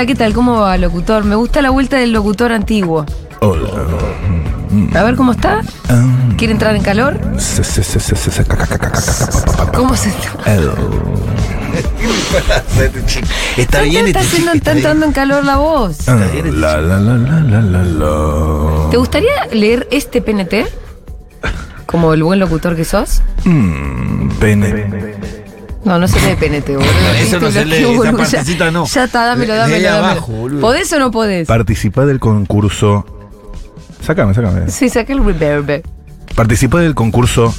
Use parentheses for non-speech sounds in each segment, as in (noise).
Hola, ¿qué tal? ¿Cómo va, locutor? Me gusta la vuelta del locutor antiguo. Hola. A ver cómo está. Ah, ¿Quiere entrar en calor? ¿Cómo se. Está bien está, este haciendo, está está bien. entrando en calor la voz. Ah. ¿Te gustaría leer este PNT? Como el buen locutor que sos. Mm, pene. No, no se lee PNT, boludo. Eso no se lee, esa boludo. partecita no. Ya está, dámelo, dámelo, dámelo. abajo, boludo. ¿Podés o no podés? Participá del concurso. Sácame, sácame. Sí, saqué el reverb. Participá del concurso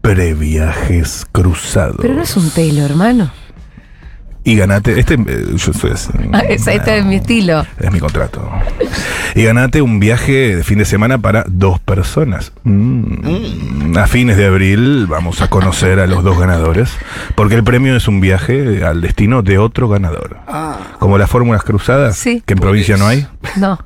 Previajes Cruzados. Pero no es un pelo, hermano. Y ganate. Este. eh, yo soy así. Ah, esa- este es mi estilo. Es mi contrato. Y ganate un viaje de fin de semana para dos personas. Mm. A fines de abril vamos a conocer a los dos ganadores, porque el premio es un viaje al destino de otro ganador. Como las fórmulas cruzadas, Sí. que en provincia no hay. No.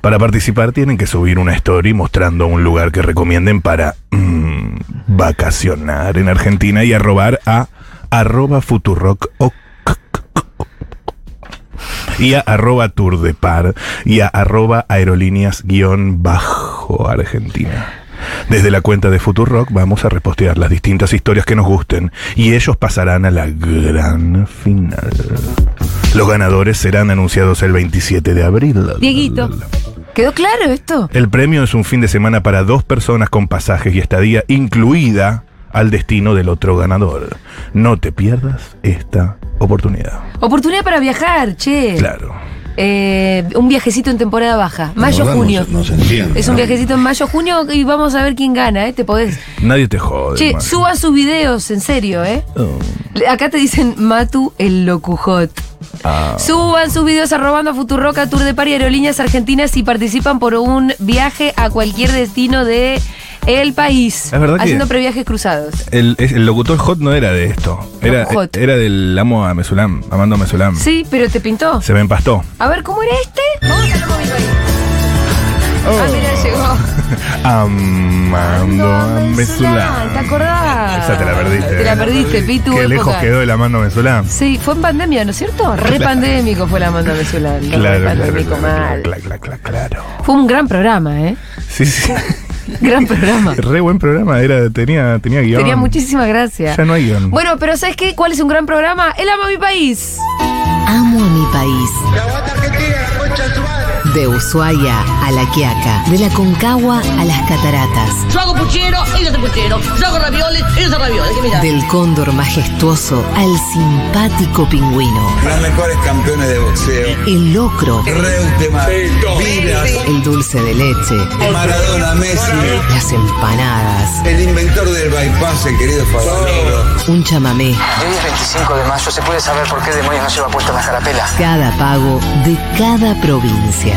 Para participar tienen que subir una story mostrando un lugar que recomienden para mm, vacacionar en Argentina y arrobar a arroba futurock o y a arroba tour de par y a arroba aerolíneas guion bajo argentina. Desde la cuenta de Futurock vamos a repostear las distintas historias que nos gusten y ellos pasarán a la gran final. Los ganadores serán anunciados el 27 de abril. Dieguito. ¿Quedó claro esto? El premio es un fin de semana para dos personas con pasajes y estadía incluida al destino del otro ganador. No te pierdas esta oportunidad. Oportunidad para viajar, che. Claro. Eh, un viajecito en temporada baja. Mayo, verdad, junio. No, se- no se entiende. Es un ¿no? viajecito en mayo, junio y vamos a ver quién gana, ¿eh? Te podés. Nadie te jode. Che, hermano. suban sus videos, en serio, ¿eh? Oh. Acá te dicen Matu el locujot. Ah. Suban sus videos arrobando a Futuroca Tour de Par y Aerolíneas Argentinas y participan por un viaje a cualquier destino de el país. Es verdad que- Haciendo previajes cruzados. El, el locutor hot no era de esto. Era, era del amo a Mesulam, Amando a Mesulam. Sí, pero te pintó. Se me empastó. A ver, ¿cómo era este? Vamos a verlo con mi país. Ah, mira, llegó. (laughs) Amando a Mesulam. ¿Te acordás? Esa te la perdiste. Te la perdiste, Pi, tu Qué lejos quedó el Amando a Mesulam. Sí, fue en pandemia, ¿no es cierto? (laughs) Re pandémico fue la manda Venezuela. Claro, claro, claro, mal. claro, claro, claro, claro. Fue un gran programa, ¿eh? Sí, sí. (laughs) (laughs) Gran programa. Re buen programa, era, tenía, tenía guion. Tenía muchísima gracia. Ya no hay guion. Bueno, pero ¿sabes qué? ¿Cuál es un gran programa? El Amo a mi país. Amo a mi país. De Ushuaia a La Quiaca, de la Concagua a las Cataratas, Yo hago puchero, ellos hacen puchero. Yo hago ravioles, ellos hacen ravioles. Del cóndor majestuoso al simpático pingüino, Los mejores campeones de boxeo. el locro, Reutemann, el dulce de leche, Maradona, Messi, las empanadas, el inventor del bypass, el querido Favaloro. un chamamé, Hoy es 25 de mayo, ¿se puede saber por qué demonios no lleva puesta la carapela? cada pago de cada provincia.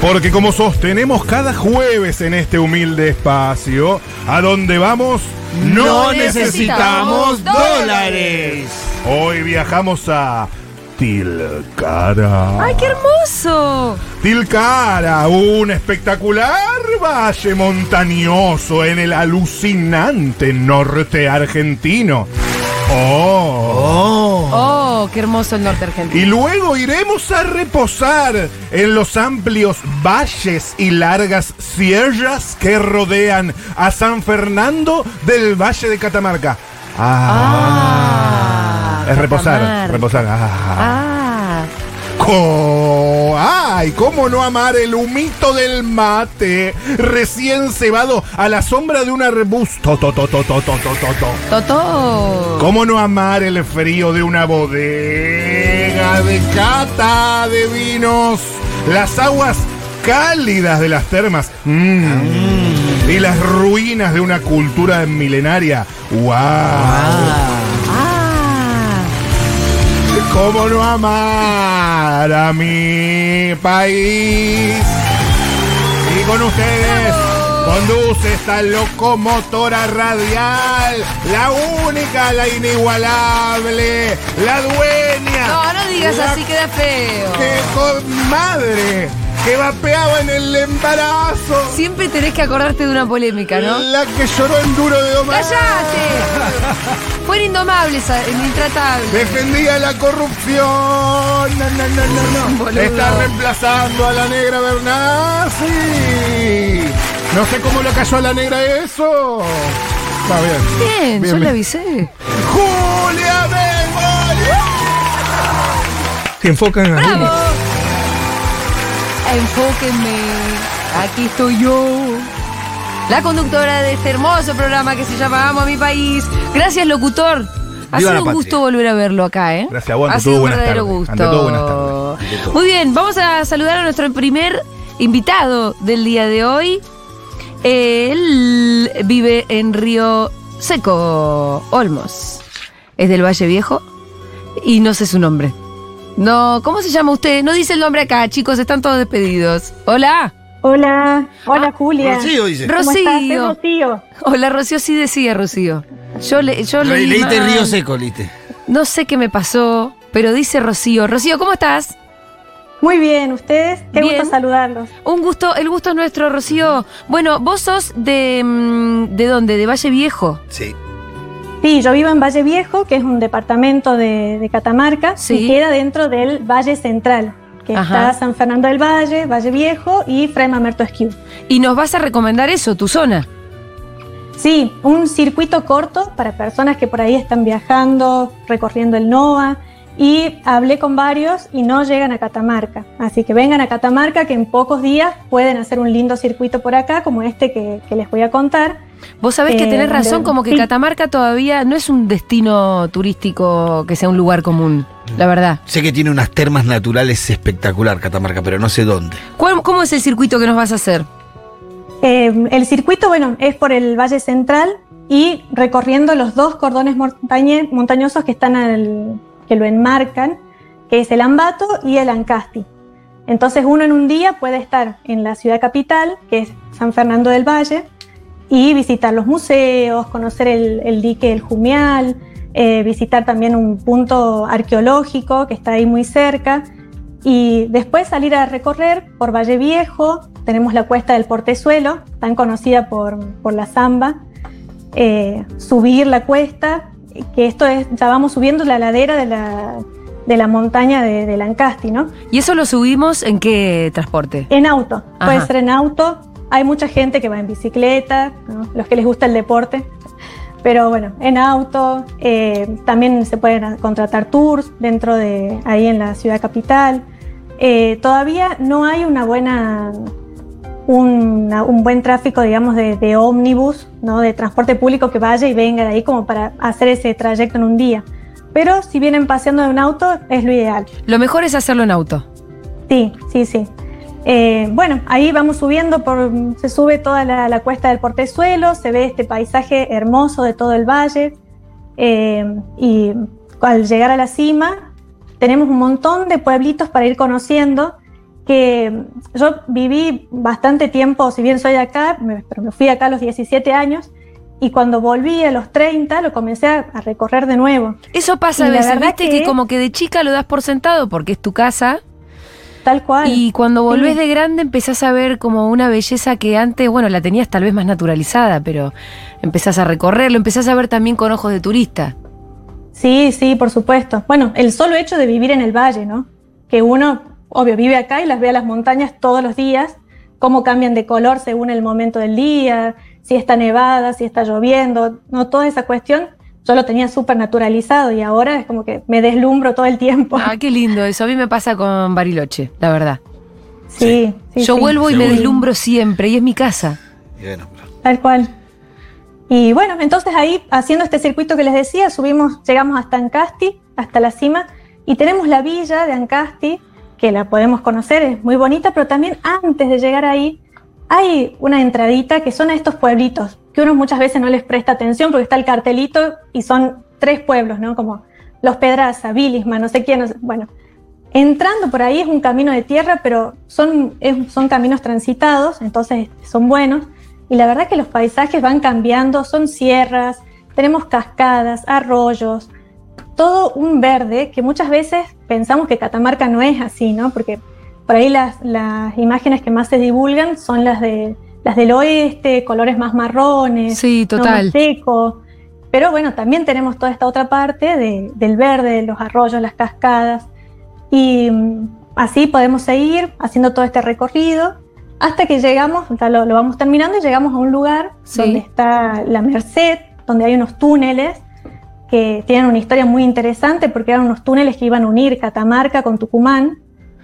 Porque como sostenemos cada jueves en este humilde espacio, a donde vamos no, No necesitamos necesitamos dólares. Hoy viajamos a Tilcara. ¡Ay, qué hermoso! Tilcara, un espectacular valle montañoso en el alucinante norte argentino. Oh. Oh, qué hermoso el norte argentino. Y luego iremos a reposar en los amplios valles y largas sierras que rodean a San Fernando del Valle de Catamarca. Ah, Ah, es reposar, Catamarca. reposar. Ah. Ah, Co- ¡Ay! ¿Cómo no amar el humito del mate? Recién cebado a la sombra de un arbusto. To, to, to, to, to, to, to, to. Totó. ¿Cómo no amar el frío de una bodega de cata de vinos? Las aguas cálidas de las termas. Mm. Y las ruinas de una cultura milenaria. ¡Wow! Ah. ¿Cómo no amar a mi país? Y con ustedes conduce esta locomotora radial, la única, la inigualable, la dueña. No, no digas la así, queda feo. Que con madre que vapeaba en el embarazo. Siempre tenés que acordarte de una polémica, ¿no? La que lloró en duro de domar. ¡Cállate! Fue indomable, esa- el intratable. Defendía la corrupción. No, no, no, no, no. Boludo. Está reemplazando a la negra Bernasi. No sé cómo le cayó a la negra eso. Está bien. Bien, Bien, yo le bien. avisé. Julia Bengoli. Se enfocan ahí. ¡Bravo! Enfóquenme. Aquí estoy yo. La conductora de este hermoso programa que se llama Amo a mi país. Gracias, locutor. Ha Viva sido un patria. gusto volver a verlo acá, ¿eh? Gracias Ha sido un verdadero tardes. gusto. Ante todo, buenas tardes. Ante todo. Muy bien, vamos a saludar a nuestro primer invitado del día de hoy. Él vive en Río Seco, Olmos. Es del Valle Viejo y no sé su nombre. No, ¿cómo se llama usted? No dice el nombre acá, chicos, están todos despedidos. Hola. Hola, hola Julia. Rocío dice. ¿Cómo estás? Soy Rocío. Rocío. Hola, Rocío, sí decía Rocío. Yo, le, yo Le- leí leíste mal. Río Seco, leíste. No sé qué me pasó, pero dice Rocío. Rocío, ¿cómo estás? Muy bien, ¿ustedes? Qué Bien. gusto saludarlos. Un gusto, el gusto es nuestro, Rocío. Bueno, vos sos de. mm, ¿De dónde? ¿De Valle Viejo? Sí. Sí, yo vivo en Valle Viejo, que es un departamento de, de Catamarca, Sí. y queda dentro del Valle Central, que Ajá. está San Fernando del Valle, Valle Viejo y Fray Mamerto Esquiu. Y nos vas a recomendar eso, tu zona. Sí, un circuito corto para personas que por ahí están viajando, recorriendo el NOA. Y hablé con varios y no llegan a Catamarca. Así que vengan a Catamarca que en pocos días pueden hacer un lindo circuito por acá, como este que, que les voy a contar. Vos sabés que Eh, tenés razón, donde- como que sí. Catamarca todavía no es un destino turístico que sea un lugar común, la verdad. Sé que tiene unas termas naturales espectacular, Catamarca, pero no sé dónde. ¿Cuál- ¿Cómo es el circuito que nos vas a hacer? Eh, el circuito, bueno, es por el Valle Central y recorriendo los dos cordones montañe- montañosos que están al, que lo enmarcan, que es el Ambato y el Ancasti. Entonces uno en un día puede estar en la ciudad capital, que es San Fernando del Valle, y visitar los museos, conocer el, el dique El Jumial, eh, visitar también un punto arqueológico que está ahí muy cerca, y después salir a recorrer por Valle Viejo, tenemos la cuesta del Portezuelo, tan conocida por, por la samba, eh, subir la cuesta, que esto es, ya vamos subiendo la ladera de la, de la montaña de, de Lancasti, ¿no? ¿Y eso lo subimos en qué transporte? En auto, puede Ajá. ser en auto, hay mucha gente que va en bicicleta, ¿no? los que les gusta el deporte, pero bueno, en auto, eh, también se pueden contratar tours dentro de ahí en la ciudad capital. Eh, todavía no hay una buena, un buen tráfico, digamos, de, de ómnibus, ¿no? de transporte público que vaya y venga de ahí como para hacer ese trayecto en un día. Pero si vienen paseando en un auto, es lo ideal. Lo mejor es hacerlo en auto. Sí, sí, sí. Eh, bueno, ahí vamos subiendo, por, se sube toda la, la cuesta del Portezuelo, se ve este paisaje hermoso de todo el valle eh, y al llegar a la cima tenemos un montón de pueblitos para ir conociendo que yo viví bastante tiempo, si bien soy acá, me- pero me fui acá a los 17 años y cuando volví a los 30 lo comencé a, a recorrer de nuevo. Eso pasa Y a veces, viste que... que- como que de chica lo das por sentado porque es tu casa Tal cual. y cuando volvés Sí. de grande empezás a ver como una belleza que antes, bueno, la tenías tal vez más naturalizada, pero empezás a recorrerlo, empezás a ver también con ojos de turista. Sí, sí, por supuesto. Bueno, el solo hecho de vivir en el valle, ¿no? Que uno, obvio, vive acá y las ve a las montañas todos los días, cómo cambian de color según el momento del día, si está nevada, si está lloviendo, no toda esa cuestión. Yo lo tenía súper naturalizado y ahora es como que me deslumbro todo el tiempo. Ah, qué lindo eso. A mí me pasa con Bariloche, la verdad. Sí, sí. Yo sí. vuelvo y me deslumbro siempre y es mi casa. Y bueno, Tal cual. Y bueno, entonces ahí, haciendo este circuito que les decía, subimos, llegamos hasta Ancasti, hasta la cima, y tenemos la villa de Ancasti, que la podemos conocer, es muy bonita, pero también antes de llegar ahí, hay una entradita que son a estos pueblitos, que uno muchas veces no les presta atención porque está el cartelito y son tres pueblos, ¿no? Como Los Pedraza, Vilisma, no sé quién, no sé- bueno. Entrando por ahí es un camino de tierra, pero son, es- son caminos transitados, entonces son buenos. Y la verdad que los paisajes van cambiando, son sierras, tenemos cascadas, arroyos, todo un verde que muchas veces pensamos que Catamarca no es así, ¿no? Porque por ahí las, las imágenes que más se divulgan son las, de, las del oeste, colores más marrones, Sí, ¿no? total. más seco. Pero bueno, también tenemos toda esta otra parte de- del verde, de los arroyos, las cascadas. Y mm, así podemos seguir haciendo todo este recorrido hasta que llegamos, ya lo, lo vamos terminando y llegamos a un lugar Sí. donde está la Merced, donde hay unos túneles que tienen una historia muy interesante porque eran unos túneles que iban a unir Catamarca con Tucumán.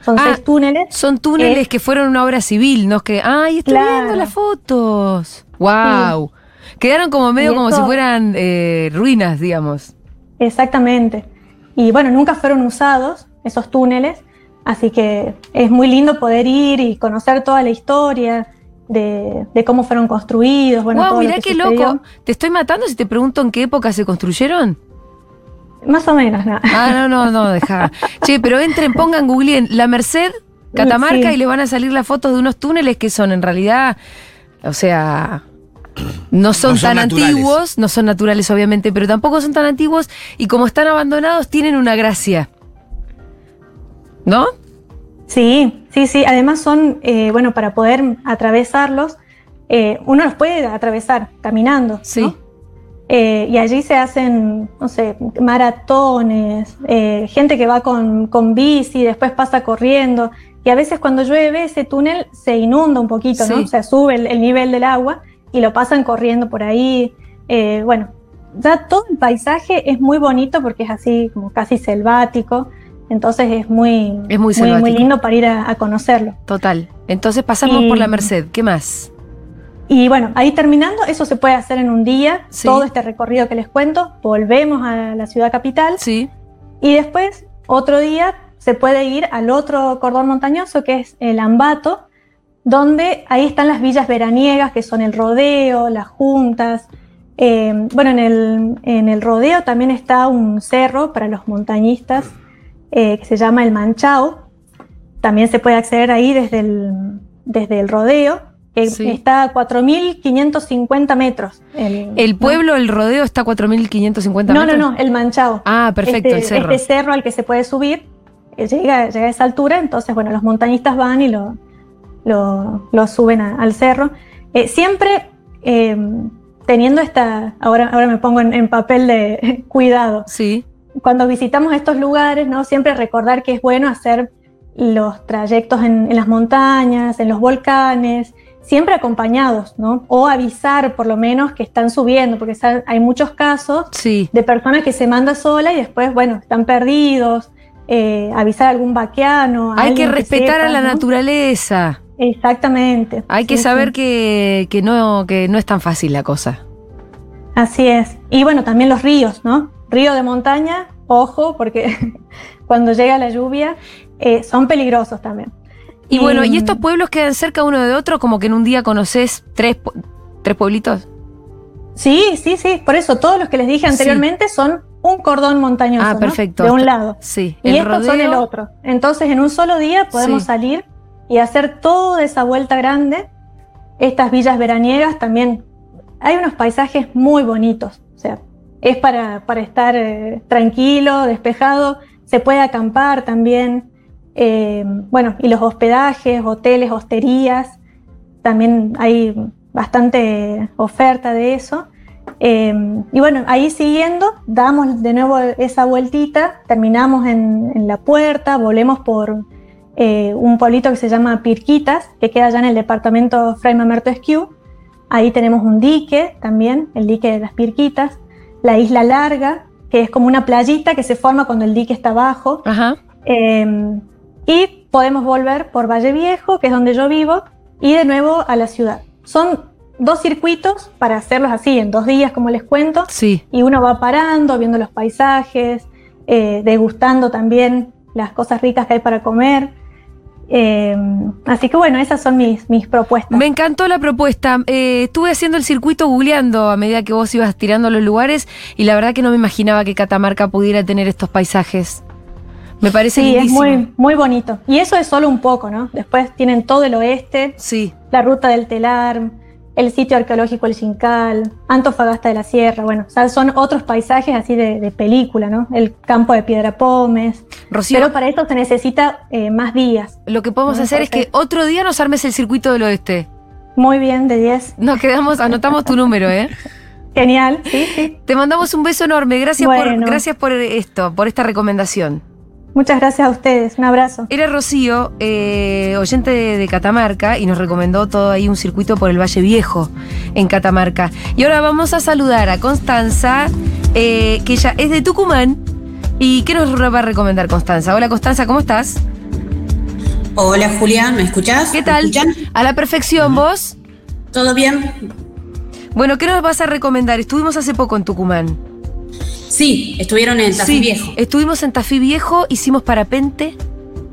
Son Ah, seis túneles. Son túneles que fueron una obra civil, ¿no? Que, ay, estoy Claro. viendo las fotos. Wow. Quedaron como medio como si fueran eh, ruinas, digamos. Exactamente. Y bueno, nunca fueron usados esos túneles, así que es muy lindo poder ir y conocer toda la historia de, de cómo fueron construidos. Bueno, wow, todo lo mirá que qué sucedió. loco. Te estoy matando si te pregunto en qué época se construyeron. Más o menos, ¿no? Ah, no, no, no, deja. che, pero entren, pongan, googleen La Merced, Catamarca Sí. y le van a salir las fotos de unos túneles que son en realidad, o sea, no son, No son tan naturales. antiguos, no son naturales obviamente, pero tampoco son tan antiguos y como están abandonados tienen una gracia. ¿No? Sí, sí, sí. Además son, eh, bueno, para poder atravesarlos, eh, uno los puede atravesar caminando. Sí. ¿no? Eh, y allí se hacen, no sé, maratones, eh, gente que va con, con bici, después pasa corriendo. Y a veces cuando llueve ese túnel se inunda un poquito, ¿no? O sea, sube el, el nivel del agua y lo pasan corriendo por ahí. Eh, bueno, ya todo el paisaje es muy bonito porque es así como casi selvático. Entonces es muy, Es muy lindo para ir a, a conocerlo. Total. Entonces pasamos Y- por la Merced. ¿Qué más? Y bueno, ahí terminando, eso se puede hacer en un día, Sí. todo este recorrido que les cuento, volvemos a la ciudad capital Sí. y después otro día se puede ir al otro cordón montañoso que es el Ambato, donde ahí están las villas veraniegas que son el rodeo, las juntas. Eh, bueno, en el, en el rodeo también está un cerro para los montañistas eh, que se llama el Manchao. También se puede acceder ahí desde el, desde el rodeo, que Sí. está a 4.550 metros. El, El ¿no? pueblo, el rodeo está a 4.550 No, metros. no, no, el Manchao. Ah, perfecto, este, el cerro. Este cerro al que se puede subir, eh, llega, llega a esa altura, entonces, bueno, los montañistas van y lo, lo, lo suben a- al cerro. Eh, siempre eh, teniendo esta, ahora, ahora me pongo en, en papel de (laughs) cuidado, Sí. cuando visitamos estos lugares, ¿no? Siempre recordar que es bueno hacer los trayectos en, en las montañas, en los volcanes, siempre acompañados, ¿no? O avisar por lo menos que están subiendo, porque hay muchos casos Sí. de personas que se mandan sola y después, bueno, están perdidos, eh, avisar a algún vaqueano. a Hay que respetar a sepa, la ¿no? naturaleza. Exactamente. Hay que saber sí. que, que no, que no es tan fácil la cosa. Así es. Y bueno, también los ríos, ¿no? Río de montaña, ojo, porque (laughs) cuando llega la lluvia eh, son peligrosos también. Y bueno, ¿y estos pueblos quedan cerca uno de otro? Como que en un día conoces tres, tres pueblitos. Sí, sí, sí. Por eso todos los que les dije Sí. anteriormente son un cordón montañoso. Ah, ¿no? perfecto. De un lado. Sí. Y el estos son el otro. Entonces, en un solo día podemos Sí. salir y hacer toda esa vuelta grande. Estas villas veraniegas también. Hay unos paisajes muy bonitos. O sea, es para, para estar eh, tranquilo, despejado. Se puede acampar también. Eh, bueno, y los hospedajes, hoteles, hosterías. También hay bastante oferta de eso. Eh, y bueno, ahí siguiendo, damos de nuevo esa vueltita, terminamos en, en la puerta, volvemos por eh, un pueblito que se llama Pirquitas, que queda allá en el departamento Fray Mamerto Esquiu. Ahí tenemos un dique también, el dique de las Pirquitas, la isla larga, que es como una playita que se forma cuando el dique está abajo. Ajá. Eh, y podemos volver por Valle Viejo, que es donde yo vivo, y de nuevo a la ciudad. Son dos circuitos para hacerlos así en dos días, como les cuento, Sí. y uno va parando, viendo los paisajes, eh, degustando también las cosas ricas que hay para comer. Eh, así que bueno, esas son mis, mis propuestas. Me encantó la propuesta. Eh, estuve haciendo el circuito googleando a medida que vos ibas tirando los lugares y la verdad que no me imaginaba que Catamarca pudiera tener estos paisajes. Me parece Sí, es muy, muy bonito. Y eso es solo un poco, ¿no? Después tienen todo el oeste, Sí. la ruta del Telar, el sitio arqueológico El Chincal, Antofagasta de la Sierra, bueno, o sea, son otros paisajes así de, de película, ¿no? El campo de Piedra Pómez. Rocío, Pero para esto se necesita eh, más días. lo que podemos hacer es que otro día nos armes el circuito del oeste. Muy bien, de 10. Nos quedamos, anotamos tu número, ¿eh? (laughs) Genial, sí, sí. Te mandamos un beso enorme. Gracias, por, gracias por esto, por esta recomendación. Muchas gracias a ustedes. Un abrazo. Era Rocío, eh, oyente de, de Catamarca, y nos recomendó todo ahí un circuito por el Valle Viejo en Catamarca. Y ahora vamos a saludar a Constanza, eh, que ella es de Tucumán. ¿Y qué nos va a recomendar Constanza? Hola Constanza, ¿cómo estás? Hola Julián, ¿me escuchás? ¿Qué ¿Me tal? A la perfección, vos. ¿Todo bien? Bueno, ¿qué nos vas a recomendar? Estuvimos hace poco en Tucumán. Sí, estuvieron en Tafí Sí, Viejo Estuvimos en Tafí Viejo, hicimos parapente.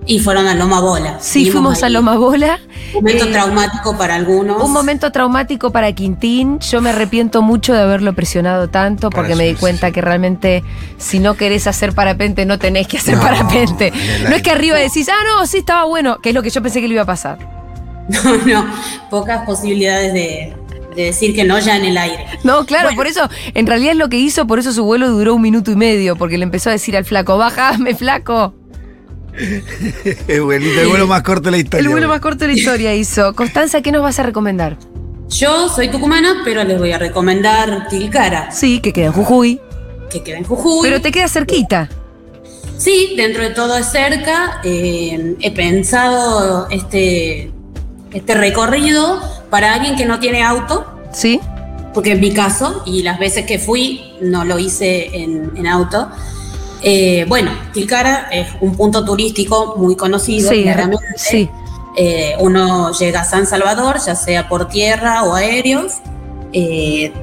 y fueron a Loma Bola. Sí, Vimos fuimos a Loma Bola. Un momento Eh, traumático para algunos. Un momento traumático para Quintín. Yo me arrepiento mucho de haberlo presionado tanto porque me di cuenta que realmente si no querés hacer parapente no tenés que hacer No, parapente. No es que arriba decís, ah, no, sí estaba bueno, que es lo que yo pensé que le iba a pasar. (laughs) No, no, pocas posibilidades de, de decir que no ya en el aire. No, claro, por eso, en realidad es lo que hizo, por eso su vuelo duró un minuto y medio, porque le empezó a decir al flaco, bájame, flaco. (laughs) Es buenito, el vuelo más corto de la historia. El vuelo más corto de la historia hizo. Constanza, ¿qué nos vas a recomendar? Yo soy tucumana, pero les voy a recomendar Tilcara, Sí, que queda en Jujuy, que queda en Jujuy. pero te queda cerquita. Sí, dentro de todo es cerca. eh, he pensado este, este recorrido para alguien que no tiene auto, ¿Sí? porque en mi caso, y las veces que fui, no lo hice en, en auto. Eh, bueno, Tilcara es un punto turístico muy conocido, Sí, claramente. sí. Eh, uno llega a San Salvador, ya sea por tierra o aéreos. Eh,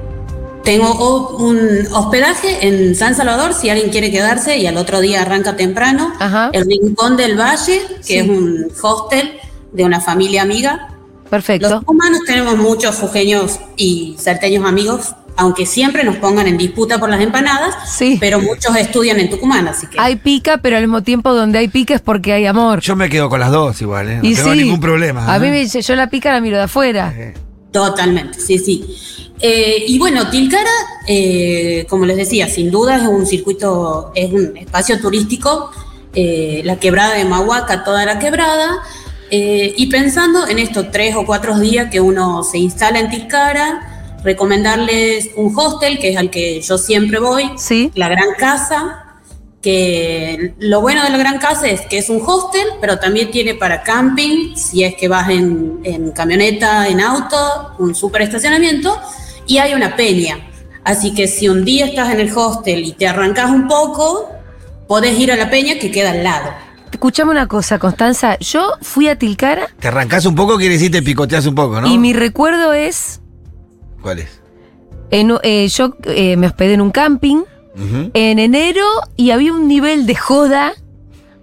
tengo un hospedaje en San Salvador si alguien quiere quedarse y al otro día arranca temprano. Ajá. El Rincón del Valle, que Sí. es un hostel de una familia amiga. Los Perfecto. humanos tenemos muchos jujeños y salteños amigos, aunque siempre nos pongan en disputa por las empanadas, Sí. pero muchos estudian en Tucumán, así que Hay pica, pero al mismo tiempo donde hay pica es porque hay amor. Yo me quedo con las dos igual, ¿eh? No y tengo sí, ningún problema. A ¿eh? mí me dice, yo la pica la miro de afuera. Eh, totalmente, sí, sí. Eh, y bueno, Tilcara, eh, como les decía, sin duda es un circuito, es un espacio turístico, eh, la quebrada de Mahuaca, toda la quebrada, eh, y pensando en estos tres o cuatro días que uno se instala en Tilcara, recomendarles un hostel, que es al que yo siempre voy, Sí. la Gran Casa, que lo bueno de la Gran Casa es que es un hostel, pero también tiene para camping, si es que vas en, en camioneta, en auto, un super estacionamiento, y hay una peña. Así que si un día estás en el hostel y te arrancas un poco, podés ir a la peña que queda al lado. Escuchame una cosa, Constanza. Yo fui a Tilcara Te arrancás un poco, quiere decir te picoteas un poco, ¿no? y mi recuerdo es. ¿Cuál es? en- eh, yo eh, me hospedé en un camping en enero y había un nivel de joda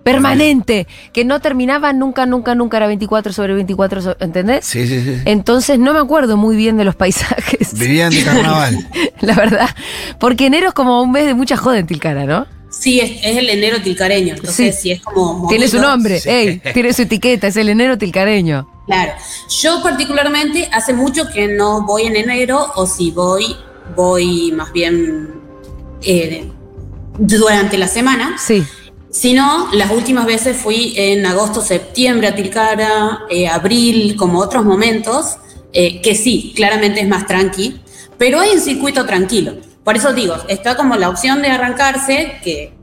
permanente que no terminaba nunca, nunca, nunca. Era 24 sobre 24, so- ¿entendés? Sí, sí, sí. Entonces no me acuerdo muy bien de los paisajes. Vivían de carnaval. (laughs) La verdad. Porque enero es como un mes de mucha joda en Tilcara, ¿no? Sí, es, es el enero tilcareño, entonces Sí. si es como... Tiene su nombre, ey, tiene su etiqueta, es el enero tilcareño. Claro. Yo particularmente hace mucho que no voy en enero o si voy, voy más bien eh, durante la semana. Sí. Si no, las últimas veces fui en agosto, septiembre a Tilcara, eh, abril, como otros momentos, eh, que sí, claramente es más tranqui, pero hay un circuito tranquilo. Por eso digo, está como la opción de arrancarse, que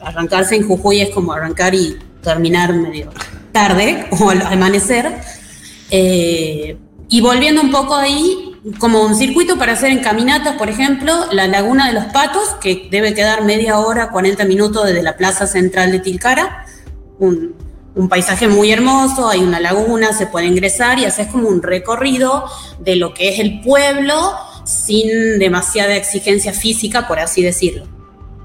arrancarse en Jujuy es como arrancar y terminar medio tarde (laughs) o al amanecer. Eh, y volviendo un poco ahí, como un circuito para hacer en caminatas, por ejemplo, la Laguna de los Patos, que debe quedar media hora, 40 minutos desde la plaza central de Tilcara. Un, un paisaje muy hermoso, hay una laguna, se puede ingresar y haces como un recorrido de lo que es el pueblo sin demasiada exigencia física, por así decirlo.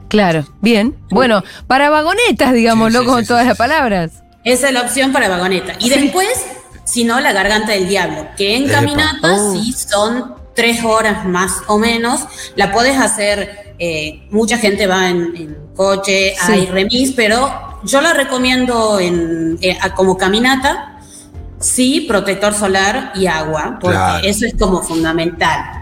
Claro, bien. Bueno, para vagonetas, digámoslo Sí, sí, con sí, todas sí, las sí. palabras. Esa es la opción para vagoneta. Y después, si no, la garganta del diablo, que en Epa. caminata Oh. sí son tres horas más o menos. La podés hacer, eh, mucha gente va en, en coche, Sí. hay remis, pero yo la recomiendo en, eh, como caminata. Sí, protector solar y agua, porque Claro. eso es como fundamental.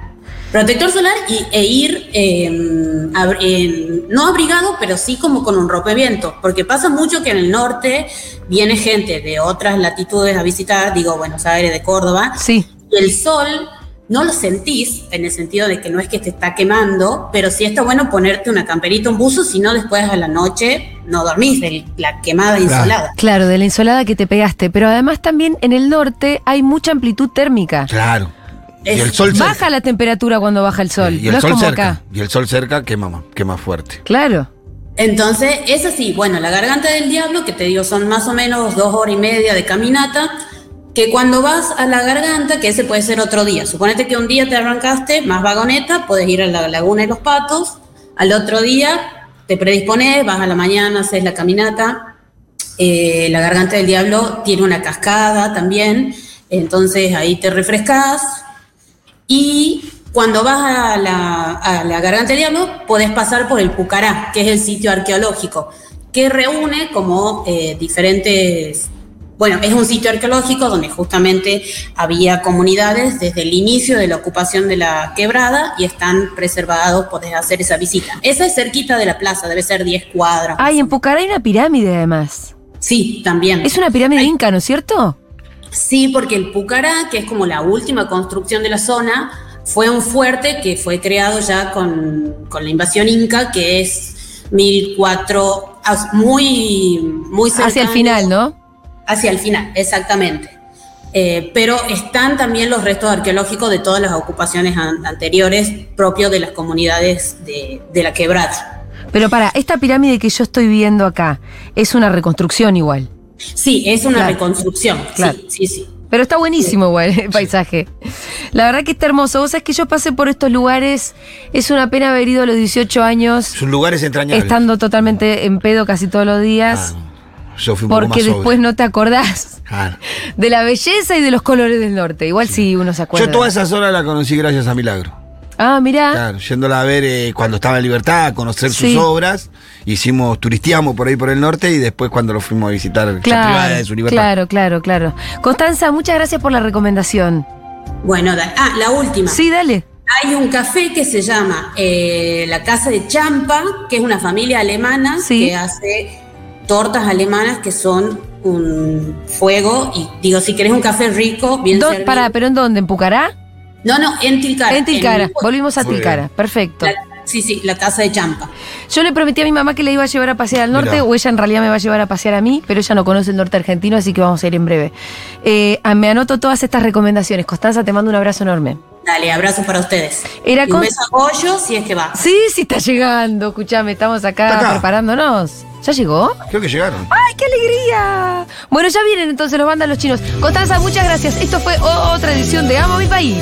Protector solar y, e ir eh, en- no abrigado, pero sí como con un rompeviento, porque pasa mucho que en el norte viene gente de otras latitudes a visitar, digo Buenos Aires, de Córdoba, Sí. y el sol no lo sentís en el sentido de que no es que te está quemando, pero sí está bueno ponerte una camperita, un buzo, si no después a la noche no dormís de la quemada insolada. Claro, de la insolada que te pegaste. Pero además también en el norte hay mucha amplitud térmica. Claro. Y el sol cerca. Baja la temperatura cuando baja el sol. Y el no sol es como cerca. acá. Y el sol cerca quema, más- quema fuerte. Claro. Entonces, es así, bueno, la garganta del diablo, que te digo, son más o menos dos horas y media de caminata, que cuando vas a la garganta, que ese puede ser otro día, suponete que un día te arrancaste más vagoneta, puedes ir a la laguna de los patos, al otro día te predispones, vas a la mañana, haces la caminata, eh, la garganta del diablo tiene una cascada también, entonces ahí te refrescas, y cuando vas a la, a la Garganta del Diablo, podés pasar por el Pucará, que es el sitio arqueológico, que reúne como eh, diferentes... Bueno, es un sitio arqueológico donde justamente había comunidades desde el inicio de la ocupación de la quebrada y están preservados, podés hacer esa visita. Esa es cerquita de la plaza, debe ser 10 cuadras. Ay, en Pucará hay una pirámide además. Sí, también. Es una pirámide inca, ¿no es cierto? Sí, porque el Pucará, que es como la última construcción de la zona, fue un fuerte que fue creado ya con, con la invasión inca, que es 1004, as- muy, muy Hacia el cercano- final, ¿no? Hacia el final, exactamente. Eh, pero están también los restos arqueológicos de todas las ocupaciones an- anteriores propios de las comunidades de, de la quebrada. Pero para, esta pirámide que yo estoy viendo acá es una reconstrucción igual. Sí, es una Claro. reconstrucción. Claro. Sí, sí, sí. Pero está buenísimo igual el paisaje. La verdad que está hermoso. Vos sabés que yo pasé por estos lugares. Es una pena haber ido a los 18 años Sus lugares entrañables. estando totalmente en pedo casi todos los días. Ah, yo fui un poco porque más después no te acordás Claro. de la belleza y de los colores del norte. Igual sí, uno se acuerda. Yo toda esa zona la conocí gracias a Milagro. Ah, mirá. Claro, yéndola a ver eh, cuando estaba en libertad, a conocer Sí. sus obras. Hicimos, turisteamos por ahí por el norte y después cuando lo fuimos a visitar ya privada de su libertad. claro, claro, claro. Constanza, muchas gracias por la recomendación. Bueno, da- ah, la última. Sí, dale. Hay un café que se llama eh, La Casa de Champa, que es una familia alemana Sí. que hace tortas alemanas que son un fuego. Y digo, si querés un café rico, bien Do- servido. pará, ¿pero en dónde? ¿En Pucará? No, no, en Tilcara. en Tilcara. Volvimos a Muy Tilcara. bien. Perfecto. la- sí, sí, la Casa de Champa. Yo le prometí a mi mamá que le iba a llevar a pasear al norte, Mirá. o ella en realidad me va a llevar a pasear a mí, pero ella no conoce el norte argentino, así que vamos a ir en breve. Eh, me anoto todas estas recomendaciones. Constanza, te mando un abrazo enorme. Dale, abrazo para ustedes. Era y un con- beso a Goyo si es que va. Sí, sí está llegando. Escuchame, estamos acá. preparándonos. ¿Ya llegó? Creo que llegaron. ¡Ay, qué alegría! Bueno, ya vienen entonces los bandas los chinos. Constanza, muchas gracias. Esto fue otra edición de Amo mi país.